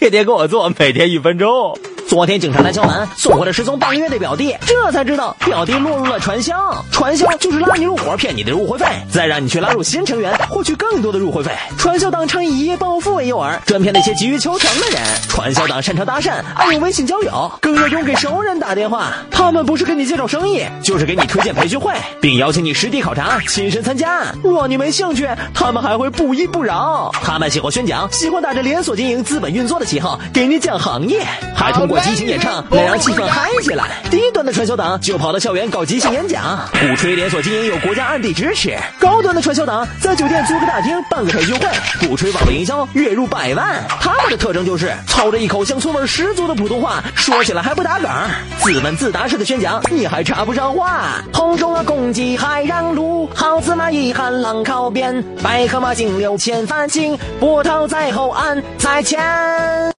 天天跟我做，每天一分钟。昨天警察来敲门，送回了失踪半个月的表弟，这才知道表弟落入了传销。传销就是拉你入伙，骗你的入会费，再让你去拉入新成员，获取更多的入会费。传销党成以一夜暴为诱饵，专骗那些急于求成的人。传销党擅长搭讪，爱用微信交友，更热衷给熟人打电话。他们不是给你介绍生意，就是给你推荐培训会，并邀请你实地考察，亲身参加。若你没兴趣，他们还会不依不饶。他们喜欢宣讲，喜欢打着连锁经营、资本运作的旗号给你讲行业，还通过激情演唱来让气氛嗨起来。低端的传销党就跑到校园搞即兴演讲，鼓吹连锁经营有国家暗地支持；高端的传销党在酒店租个大厅办个培训会，鼓吹网络营销月月入百万。他们的特征就是操着一口乡村味十足的普通话，说起来还不打梗，自问自答式的宣讲，你还插不上话。红中啊，公鸡还让路，好子嘛一喊浪靠边，白河马径流前翻行，波涛在后岸在前。